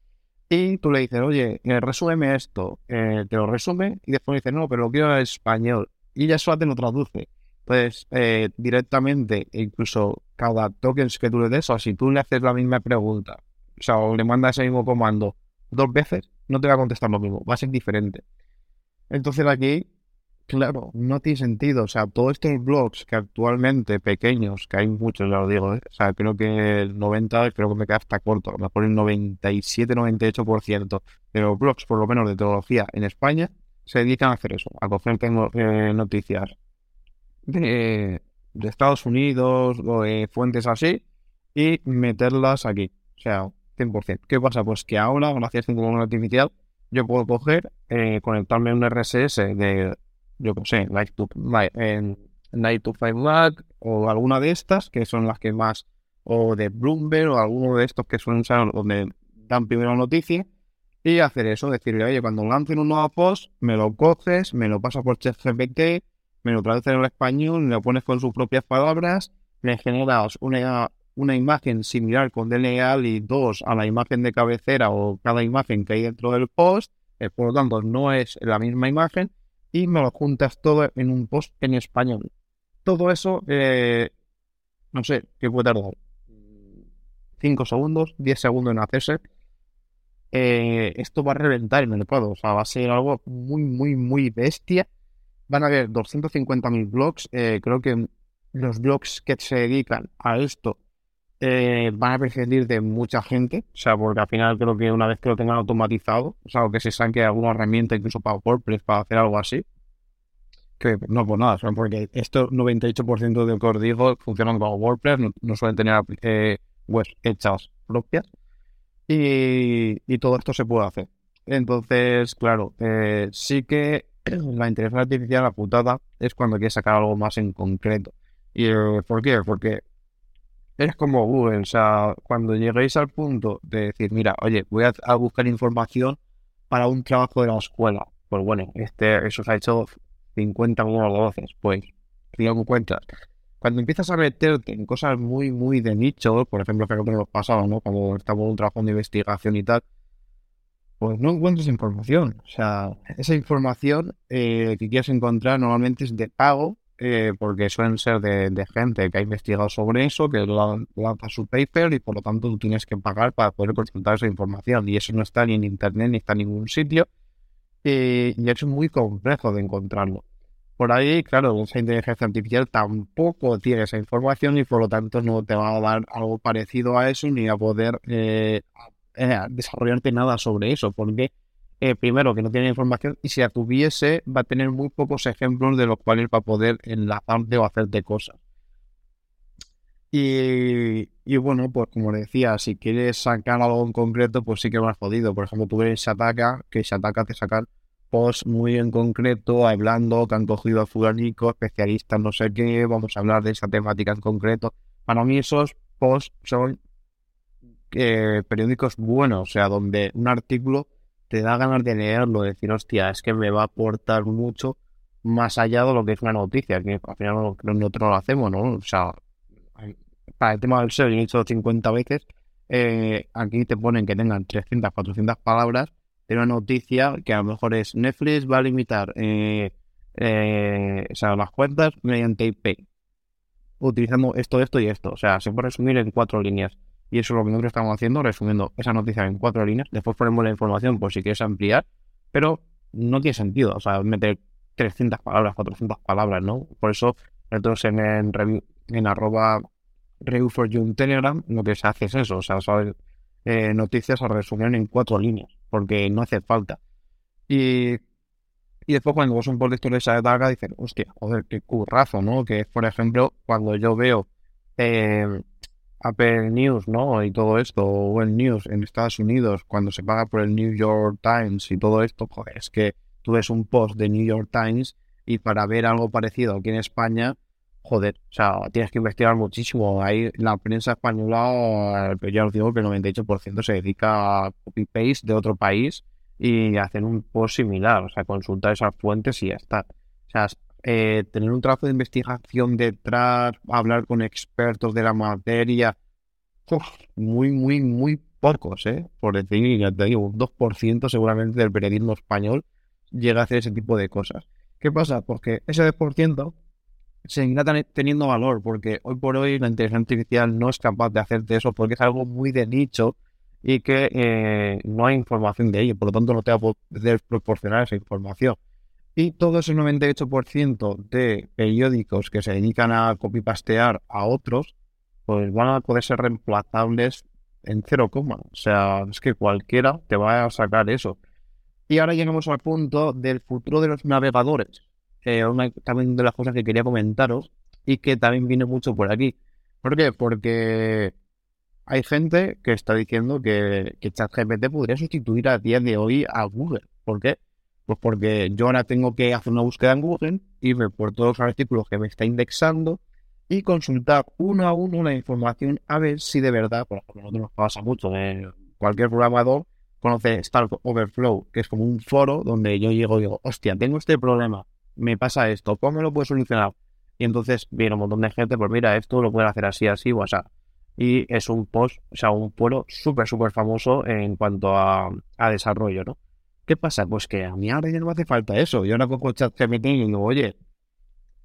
y tú le dices, oye, eh, resúmeme esto, eh, te lo resume, y después dice, no, pero lo quiero en español. Y ya solo te lo traduce. Entonces, eh, directamente, incluso cada token que tú le des, o si tú le haces la misma pregunta, o sea, o le mandas ese mismo comando dos veces, no te va a contestar lo mismo, va a ser diferente. Entonces aquí Claro, no tiene sentido. O sea, todos estos blogs que actualmente pequeños, que hay muchos, ya lo digo, ¿eh? o sea, creo que el 90, creo que me queda hasta corto, a lo mejor el 97-98% de los blogs, por lo menos de tecnología en España, se dedican a hacer eso, a coger eh, noticias de, Estados Unidos o de fuentes así y meterlas aquí. O sea, 100%. ¿Qué pasa? Pues que ahora, gracias a la inteligencia artificial, yo puedo coger, eh, conectarme a un RSS de yo qué sé, Night to, en Night to Five Mac o alguna de estas, que son las que más, o de Bloomberg o alguno de estos que suelen ser donde dan primero noticia, y hacer eso, decirle, oye, cuando lancen un nuevo post, me lo coges, me lo pasas por ChatGPT, me lo traduces en español, me lo pones con sus propias palabras, le generas una, una imagen similar con y 2 a la imagen de cabecera o cada imagen que hay dentro del post, eh, por lo tanto no es la misma imagen, y me lo juntas todo en un post en español. Todo eso, eh, no sé, ¿qué puede tardar? 5 segundos, 10 segundos en hacerse. Eh, esto va a reventar el mercado, o sea, va a ser algo muy, muy, muy bestia. Van a haber 250.000 blogs, eh, creo que los blogs que se dedican a esto eh, van a prescindir de mucha gente, o sea, porque al final creo que una vez que lo tengan automatizado, o sea, o que se saque alguna herramienta incluso para WordPress para hacer algo así, Que no, pues nada, porque esto 98% del código funcionan como WordPress, no, suelen tener eh, webs hechas propias y, y, todo esto se puede hacer. Entonces, claro, eh, sí que la inteligencia artificial, la putada, es cuando quieres sacar algo más en concreto. ¿Y eh, por qué? Porque es como Google, o sea, cuando lleguéis al punto de decir, mira, oye, voy a, buscar información para un trabajo de la escuela, pues bueno, este, eso se ha hecho 50 millones de veces, pues, digamos cuentas. Cuando empiezas a meterte en cosas muy, muy de nicho, por ejemplo, que nos pasado, ¿no? Cuando estamos en un trabajo de investigación y tal, pues no encuentras información. O sea, esa información eh, que quieres encontrar normalmente es de pago eh, porque suelen ser de, gente que ha investigado sobre eso, que lanza su paper y por lo tanto tú tienes que pagar para poder consultar esa información. Y eso no está ni en internet ni está en ningún sitio. Eh, y es muy complejo de encontrarlo. Por ahí, claro, esa inteligencia artificial tampoco tiene esa información y por lo tanto no te va a dar algo parecido a eso ni a poder eh, desarrollarte nada sobre eso. Porque eh, primero, que no tiene información, y si la tuviese, va a tener muy pocos ejemplos de los cuales va a poder enlazarte o hacerte cosas. Y, y, bueno, pues como decía, si quieres sacar algo en concreto, pues sí que lo has podido. Por ejemplo, tú ves Shataka, que Shataka te sacar posts muy en concreto, hablando que han cogido a fulanico, especialistas, no sé qué, vamos a hablar de esa temática en concreto. Para mí esos posts son eh, periódicos buenos, o sea, donde un artículo te da ganas de leerlo, decir, hostia, es que me va a aportar mucho más allá de lo que es una noticia, que al final nosotros no lo hacemos, ¿no? O sea, para el tema del SEO, yo he dicho 50 veces, eh, aquí te ponen que tengan 300, 400 palabras de una noticia que a lo mejor es Netflix va a limitar eh, eh, o sea, las cuentas mediante IP, utilizando esto, esto y esto. O sea, se puede resumir en cuatro líneas. Y eso es lo que nosotros estamos haciendo, resumiendo esa noticia en cuatro líneas. Después ponemos la información por si quieres ampliar, pero no tiene sentido, o sea, meter 300 palabras, 400 palabras, ¿no? Por eso nosotros en, en, arroba review for you Telegram lo que se hace es eso, o sea, saber eh, noticias a resumir en cuatro líneas, porque no hace falta. Y, y después cuando vos un de historia de Daga, dicen, hostia, joder, qué currazo, ¿no? Que es, por ejemplo, cuando yo veo... Eh, Apple News, ¿no? Y todo esto, o el News en Estados Unidos, cuando se paga por el New York Times y todo esto, joder, es que tú ves un post de New York Times y para ver algo parecido aquí en España, joder, o sea, tienes que investigar muchísimo. Ahí la prensa española, eh, ya os digo que el 98% se dedica a copy-paste de otro país y hacen un post similar, o sea, consultar esas fuentes y ya está. O sea, eh, tener un trabajo de investigación detrás, hablar con expertos de la materia, muy, muy, muy pocos, ¿eh? Por decir, ya te digo, un 2% seguramente del periodismo español llega a hacer ese tipo de cosas. ¿Qué pasa? Porque ese 2% seguirá teniendo valor, porque hoy por hoy la inteligencia artificial no es capaz de hacerte eso porque es algo muy de nicho y que eh, no hay información de ello, por lo tanto no te va a poder proporcionar esa información. Y todo ese 98% de periódicos que se dedican a copy-pastear a otros, pues van a poder ser reemplazables en cero coma. O sea, es que cualquiera te va a sacar eso. Y ahora llegamos al punto del futuro de los navegadores. Eh, una también de las cosas que quería comentaros y que también viene mucho por aquí. ¿Por qué? Porque hay gente que está diciendo que, que ChatGPT podría sustituir a día de hoy a Google. ¿Por qué? Pues porque yo ahora tengo que hacer una búsqueda en Google, irme por todos los artículos que me está indexando y consultar uno a uno la información a ver si de verdad, por ejemplo, nosotros nos pasa mucho, de cualquier programador conoce Stack Overflow, que es como un foro donde yo llego y digo, hostia, tengo este problema, me pasa esto, ¿cómo lo puedo solucionar? Y entonces viene un montón de gente, pues mira, esto lo pueden hacer así, así o así. Y es un post, o sea, un foro súper, súper famoso en cuanto a, a desarrollo, ¿no? ¿Qué pasa? Pues que a mí ahora ya no me hace falta eso. Yo ahora cojo ChatGPT y digo, oye,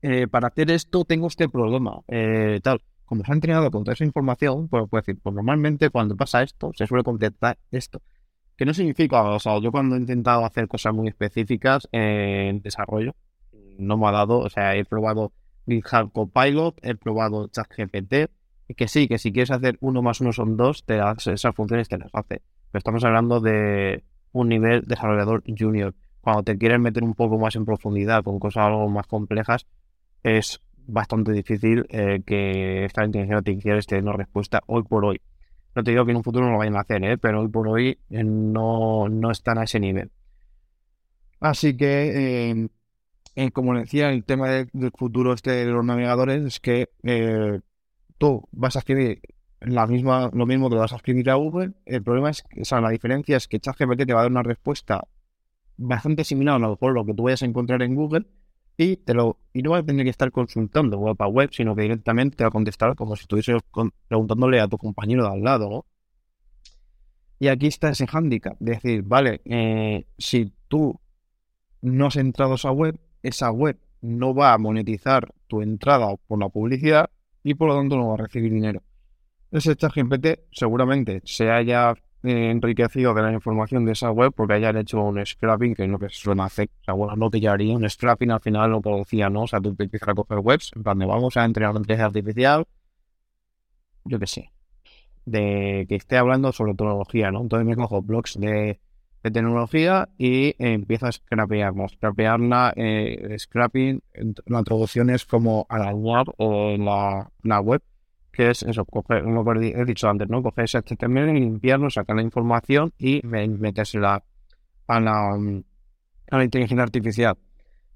eh, para hacer esto tengo este problema, eh, tal. Como se han entrenado con toda esa información, pues puedo decir, pues normalmente cuando pasa esto, se suele contestar esto. Que no significa, o sea, yo cuando he intentado hacer cosas muy específicas en desarrollo, no me ha dado, o sea, he probado GitHub Copilot, he probado ChatGPT, y que sí, que si quieres hacer uno más uno son dos, te esas funciones te las hace. Pero estamos hablando de un nivel desarrollador junior. cuando te quieres meter un poco más en profundidad con cosas algo más complejas, es bastante difícil eh, que esta inteligencia artificial esté dando respuesta hoy por hoy. No te digo que en un futuro no lo vayan a hacer, ¿eh? pero hoy por hoy eh, no, no están a ese nivel. Así que, como decía, el tema del futuro este de los navegadores es que tú vas a escribir la misma, lo mismo que lo vas a escribir a Google. El problema es, o sea, la diferencia es que ChatGPT te va a dar una respuesta bastante similar a lo mejor lo que tú vayas a encontrar en Google y te lo y no vas a tener que estar consultando web a web, sino que directamente te va a contestar como si estuvieses preguntándole a tu compañero de al lado. Y aquí está ese hándicap, decir, vale, eh, si tú no has entrado a esa web, esa web no va a monetizar tu entrada por la publicidad y por lo tanto no va a recibir dinero. Ese ChatGPT seguramente se haya eh, enriquecido de la información de esa web porque hayan hecho un scrapping, que es lo que suele hacer. O sea, bueno, no te haría un scrapping al final lo producía, ¿no? O sea, tú empiezas a coger webs, en plan de vamos a entrenar la inteligencia artificial, yo qué sé, de que esté hablando sobre tecnología, ¿no? Entonces me cojo blogs de, tecnología y empiezo a scrapear, ¿no? Scrapearla, eh, scrapping, la traducción es como arañar o la, la web es eso, coger, como he dicho antes, ¿no? Coger ese HTML, limpiarlo, sacar la información y metérsela a la, a la inteligencia artificial.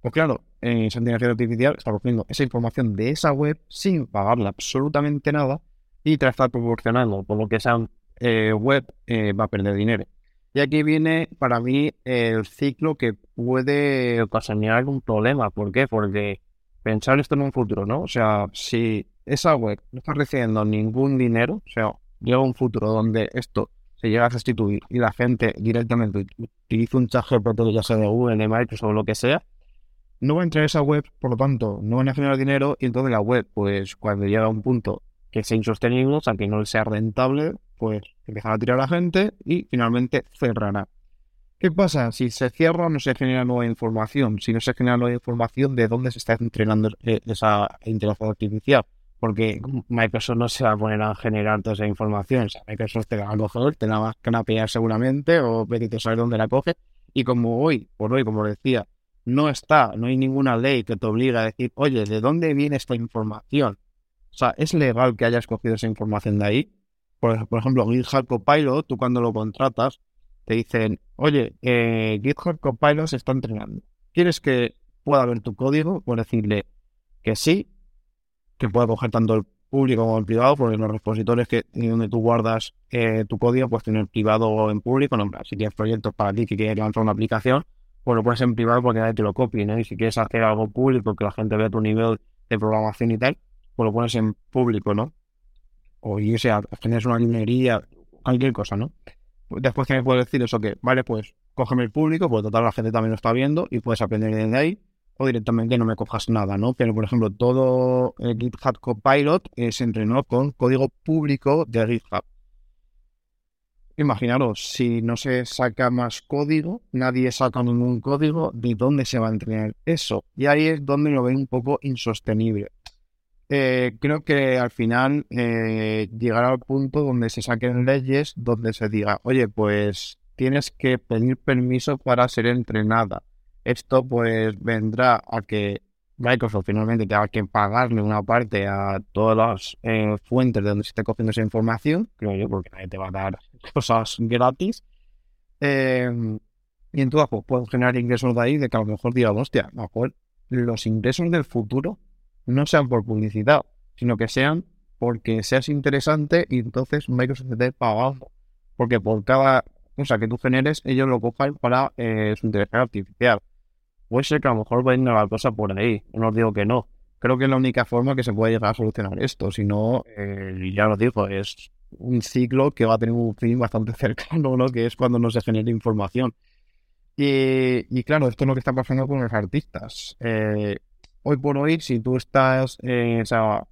Pues claro, esa inteligencia artificial está cogiendo esa información de esa web sin pagarle absolutamente nada y te la está proporcionando, por lo que esa eh, web eh, va a perder dinero. Y aquí viene para mí el ciclo que puede ocasionar algún problema. ¿Por qué? Porque pensar esto en un futuro, ¿no? O sea, si esa web no está recibiendo ningún dinero, o sea, llega un futuro donde esto se llega a sustituir y la gente directamente utiliza un chat GPT, ya sea de Google, de Microsoft o lo que sea, no va a entrar esa web, por lo tanto, no van a generar dinero y entonces la web, pues cuando llega a un punto que sea insostenible, o sea, que no sea rentable, pues empiezan a tirar a la gente y finalmente cerrará. ¿Qué pasa? Si se cierra, no se genera nueva información. Si no se genera nueva información, ¿de dónde se está entrenando eh, esa inteligencia artificial? Porque Microsoft no se va a poner a generar toda esa información. Microsoft te la va a coger, te la va a canapear seguramente, o a saber dónde la coge. Y como hoy, por hoy, como decía, no está, no hay ninguna ley que te obligue a decir, oye, ¿de dónde viene esta información? O sea, ¿es legal que hayas cogido esa información de ahí? Por, por ejemplo, GitHub Copilot, tú cuando lo contratas, te dicen, oye, eh, GitHub Copilot se está entrenando. ¿Quieres que pueda ver tu código? Por decirle que sí, que pueda coger tanto el público como el privado, porque los repositorios que donde tú guardas eh, tu código, pues tener privado o en público. No, si tienes proyectos para ti que quieres lanzar una aplicación, pues lo pones en privado porque nadie te lo copie, ¿no? Y si quieres hacer algo público, que la gente vea tu nivel de programación y tal, pues lo pones en público, ¿no? O y sea, tienes una librería, cualquier cosa, ¿no? Después que me puedes decir eso que, vale, pues cógeme el público, pues total la gente también lo está viendo y puedes aprender desde ahí o directamente no me cojas nada, ¿no? Pero, por ejemplo, todo GitHub Copilot se entrenó con código público de GitHub. Imaginaros, si no se saca más código, nadie saca ningún código, ¿de dónde se va a entrenar eso? Y ahí es donde lo veo un poco insostenible. Eh, creo que al final eh, llegará al punto donde se saquen leyes donde se diga, oye, pues tienes que pedir permiso para ser entrenada esto pues vendrá a que Microsoft finalmente tenga que pagarle una parte a todas las eh, fuentes de donde se esté cogiendo esa información, creo yo, porque nadie te va a dar cosas gratis. Em, y entonces pues, puedo generar ingresos de ahí de que a lo mejor diga, hostia, mejor los ingresos del futuro no sean por publicidad, sino que sean porque seas interesante y entonces Microsoft te esté pagando. Porque por cada cosa que tú generes, ellos lo cojan para eh, su inteligencia artificial. Puede ser que a lo mejor venga la cosa por ahí. No os digo que no. Creo que es la única forma que se puede llegar a solucionar esto. Si no, eh, ya lo digo, es un ciclo que va a tener un fin bastante cercano, ¿no? Que es cuando no se genera información. Y, claro, esto es lo que está pasando con los artistas. Eh, hoy por hoy, si tú estás, eh, o sea,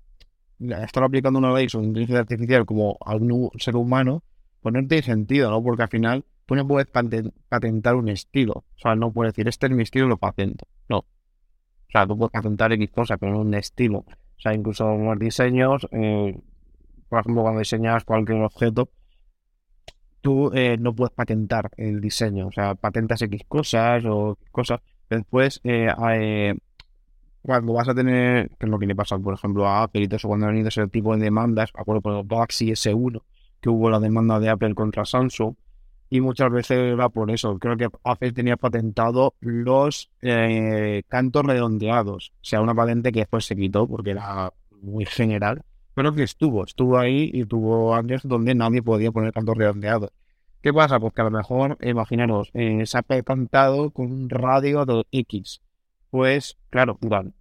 estar aplicando una ley sobre inteligencia artificial como algún ser humano, pues no tiene sentido, ¿no? Porque al final tú no puedes patentar un estilo. O sea, no puedes decir, este es mi estilo, lo patento. No. O sea, tú puedes patentar X cosa, pero no un estilo. O sea, incluso los diseños, eh, por ejemplo, cuando diseñas cualquier objeto, tú eh, no puedes patentar el diseño, o sea, patentas X cosas o cosas. Después, eh, cuando vas a tener, que es lo que le pasa, por ejemplo, a Apple y todo eso, cuando han venido ese tipo de demandas, acuerdo por el Galaxy S1, que hubo la demanda de Apple contra Samsung, y muchas veces era por eso. Creo que Apple tenía patentado los eh, cantos redondeados, o sea, una patente que después se quitó porque era muy general, pero que estuvo, estuvo ahí y tuvo años donde nadie podía poner cantos redondeados. ¿Qué pasa? Pues que a lo mejor, imaginaros, eh, se ha patentado con un radio de X pues, claro, vale,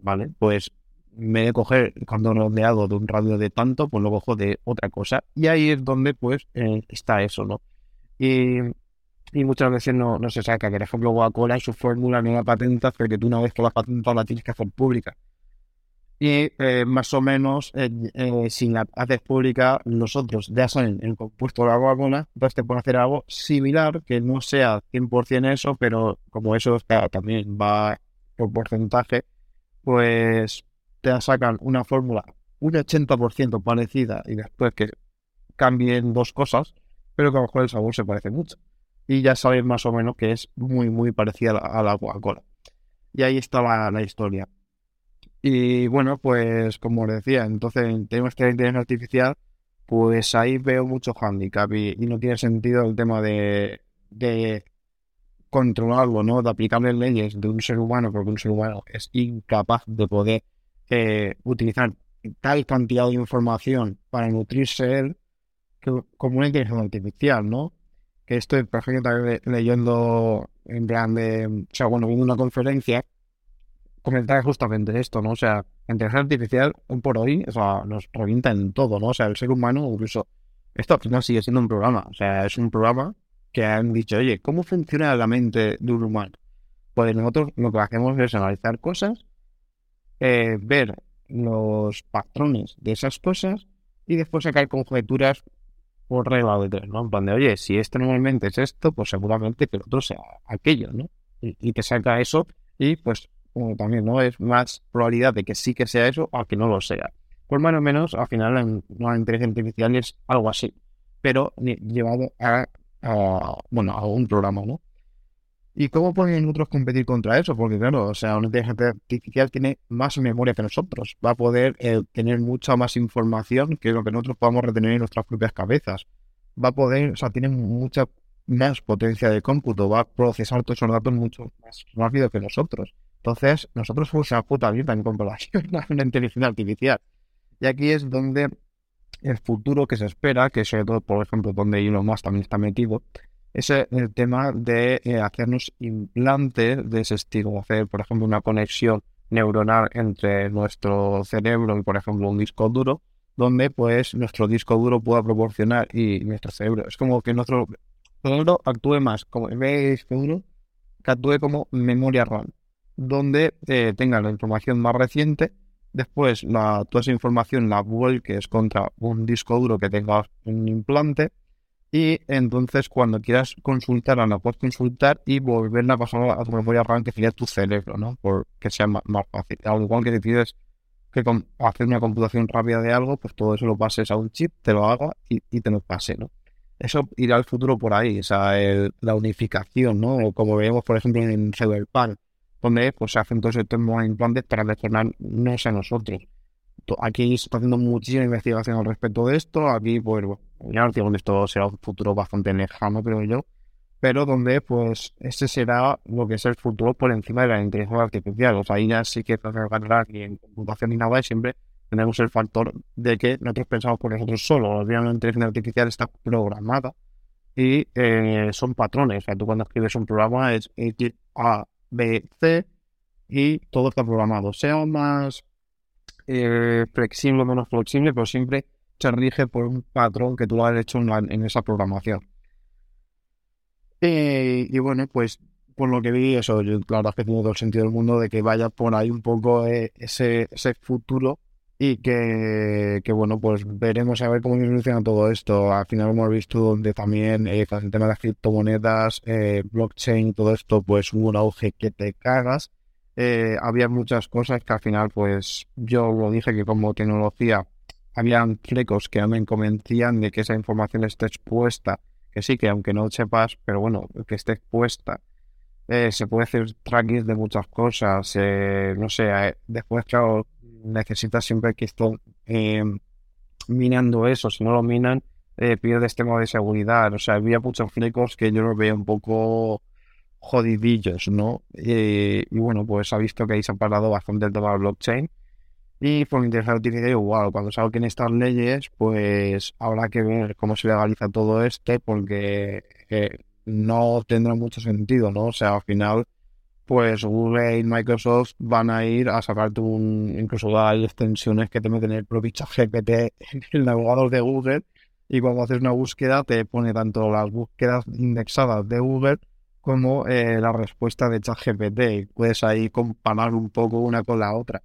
vale, pues me de coger cuando redondeado de un radio de tanto, pues lo cojo de otra cosa. Y ahí es donde, pues, eh, está eso, ¿no? Y, muchas veces no, se saca, que por ejemplo Coca-Cola y su fórmula no la patenta, porque tú una vez que la patentado la tienes que hacer pública. Y eh, más o menos, eh, si la haces pública, nosotros ya saben el compuesto de la Coca-Cola, entonces te pueden hacer algo similar, que no sea 100% eso, pero como eso también va por porcentaje, pues te sacan una fórmula un 80% parecida y después que cambien dos cosas, pero que a lo mejor el sabor se parece mucho. Y ya sabes más o menos que es muy, muy parecida a la Coca-Cola. Y ahí está la historia. Y bueno, pues como os decía, entonces en temas de inteligencia artificial, pues ahí veo mucho handicap y, no tiene sentido el tema de, de controlarlo, ¿no? De aplicarle leyes de un ser humano, porque un ser humano es incapaz de poder eh, utilizar tal cantidad de información para nutrirse él como una inteligencia artificial, ¿no? Que estoy, por ejemplo, también leyendo en plan de, o sea, bueno, viendo una conferencia comentar justamente esto, ¿no? O sea, la inteligencia artificial, hoy por hoy, o sea, nos revienta en todo, ¿no? O sea, el ser humano, incluso, esto al final sigue siendo un programa, o sea, es un programa que han dicho, oye, ¿cómo funciona la mente de un humano? Pues nosotros lo que hacemos es analizar cosas, eh, ver los patrones de esas cosas y después sacar conjeturas por regla de tres, ¿no? En plan de, oye, si esto normalmente es esto, pues seguramente que el otro sea aquello, ¿no? Y, y te saca eso y pues como también, ¿no? Es más probabilidad de que sí que sea eso o que no lo sea. Pues más o menos, al final, en una inteligencia artificial es algo así, pero llevado a, bueno, a un programa, ¿no? ¿Y cómo pueden otros competir contra eso? Porque claro, o sea, una inteligencia artificial tiene más memoria que nosotros, va a poder eh, tener mucha más información que lo que nosotros podamos retener en nuestras propias cabezas. Va a poder, o sea, tiene mucha más potencia de cómputo, va a procesar todos esos datos mucho más rápido que nosotros. Entonces, nosotros somos una puta mierda en comparación a una inteligencia artificial. Y aquí es donde el futuro que se espera, que sobre todo, por ejemplo, donde Elon Musk también está metido, es el tema de eh, hacernos implantes de ese estilo, hacer, por ejemplo, una conexión neuronal entre nuestro cerebro y, por ejemplo, un disco duro, donde pues nuestro disco duro pueda proporcionar y nuestro cerebro. Es como que nuestro cerebro actúe más como en disco duro, que actúe como memoria RAM donde eh, tenga la información más reciente. Después, la, toda esa información la vuelques contra un disco duro que tenga un implante. Y entonces, cuando quieras consultarla, la puedes consultar y volverla a pasar a tu memoria RAM, que sería tu cerebro, ¿no? Porque sea más, fácil. Al igual que decides que hacer una computación rápida de algo, pues todo eso lo pases a un chip, te lo haga y, te lo pase, ¿no? Eso irá al futuro por ahí, o sea, la unificación, ¿no? como vemos, por ejemplo, en Cyberpunk, donde pues, se hacen todos estos implantes para no sé nosotros. Aquí se está haciendo muchísima investigación al respecto de esto. Aquí, pues, ya no digo que esto será un futuro bastante lejano, creo yo. Pero donde, pues, ese será lo que es el futuro por encima de la inteligencia artificial. O sea, ahí ya sí que no ni en computación ni nada, y siempre tenemos el factor de que nosotros pensamos por nosotros solos. La inteligencia artificial está programada y eh, son patrones. O sea, tú cuando escribes un programa es A, B, C y todo está programado. Sea más eh, flexible o menos flexible, pero siempre se rige por un patrón que tú has hecho en, esa programación. y bueno, pues por lo que vi, eso, yo, la verdad es que tiene todo el sentido del mundo de que vaya por ahí un poco eh, ese, futuro y que, bueno, pues veremos a ver cómo evoluciona todo esto. Al final hemos visto donde también eh, el tema de las criptomonedas, eh, blockchain, todo esto, pues hubo un auge que te cagas. Eh, había muchas cosas que al final, pues yo lo dije que como tecnología habían flecos que me convencían de que esa información esté expuesta, que sí, que aunque no sepas, pero bueno, que esté expuesta, eh, se puede hacer tracking de muchas cosas, eh, no sé, eh, después, claro, necesitas siempre que esté minando eso, si no lo minan, pierdes tema de seguridad, o sea, había muchos flecos que yo los veía un poco jodidillos, ¿no? y bueno, pues ha visto que ahí se ha parado bastante el tema del blockchain y por inteligencia artificial igual, cuando salgan estas leyes, pues habrá que ver cómo se legaliza todo esto, porque eh, no tendrá mucho sentido, ¿no? O sea, al final, pues Google y Microsoft van a ir a sacarte un, incluso hay extensiones que te meten el propio GPT en el navegador de Google, y cuando haces una búsqueda te pone tanto las búsquedas indexadas de Google como eh, la respuesta de ChatGPT. Puedes ahí comparar un poco una con la otra.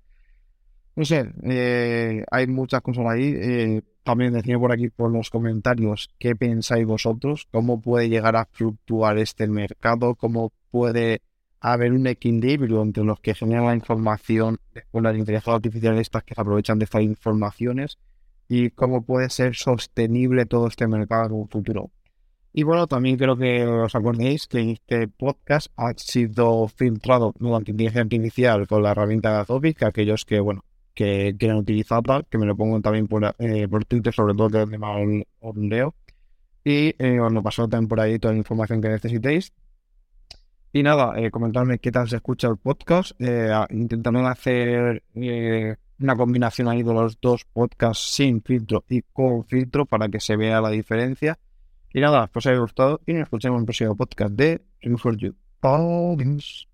No sé, eh, hay muchas cosas ahí. Eh, también decía por aquí por los comentarios qué pensáis vosotros, cómo puede llegar a fluctuar este mercado, cómo puede haber un equilibrio entre los que generan la información, después las inteligencias artificiales estas que se aprovechan de estas informaciones y cómo puede ser sostenible todo este mercado en un futuro. Y bueno, también creo que os acordéis que este podcast ha sido filtrado mediante inteligencia artificial con la herramienta de Adobe, que aquellos que, bueno, que quieran utilizarla, que me lo pongo también por, eh, por Twitter, sobre todo más un leo. Y eh, os lo también por ahí toda la información que necesitéis. Y nada, eh, comentarme qué tal se escucha el podcast. Eh, intentando hacer eh, una combinación ahí de los dos podcasts sin filtro y con filtro para que se vea la diferencia. Y nada, pues os haya gustado y nos escuchamos en el próximo podcast de for You. Adiós.